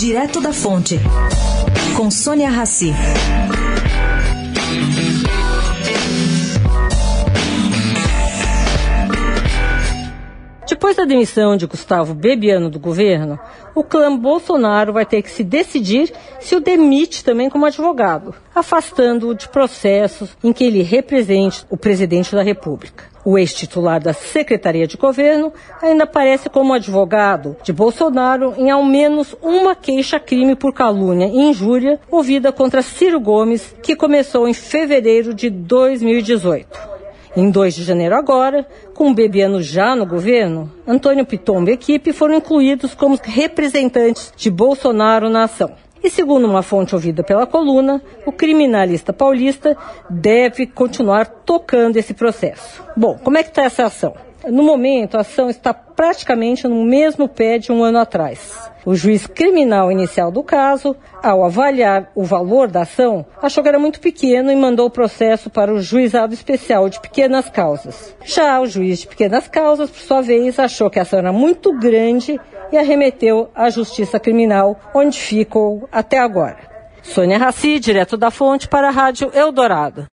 Direto da Fonte, com Sônia Rassi. Depois da demissão de Gustavo Bebiano do governo, o clã Bolsonaro vai ter que se decidir se o demite também como advogado, afastando-o de processos em que ele represente o presidente da República. O ex-titular da Secretaria de Governo ainda aparece como advogado de Bolsonaro em ao menos uma queixa-crime por calúnia e injúria ouvida contra Ciro Gomes, que começou em fevereiro de 2018. Em 2 de janeiro agora, com o Bebiano já no governo, Antônio Pitombo e equipe foram incluídos como representantes de Bolsonaro na ação. E segundo uma fonte ouvida pela coluna, o criminalista paulista deve continuar tocando esse processo. Bom, como é que está essa ação? No momento, a ação está praticamente no mesmo pé de um ano atrás. O juiz criminal inicial do caso, ao avaliar o valor da ação, achou que era muito pequeno e mandou o processo para o juizado especial de pequenas causas. Já o juiz de pequenas causas, por sua vez, achou que a ação era muito grande e arremeteu à justiça criminal, onde ficou até agora. Sônia Raci, direto da fonte para a Rádio Eldorado.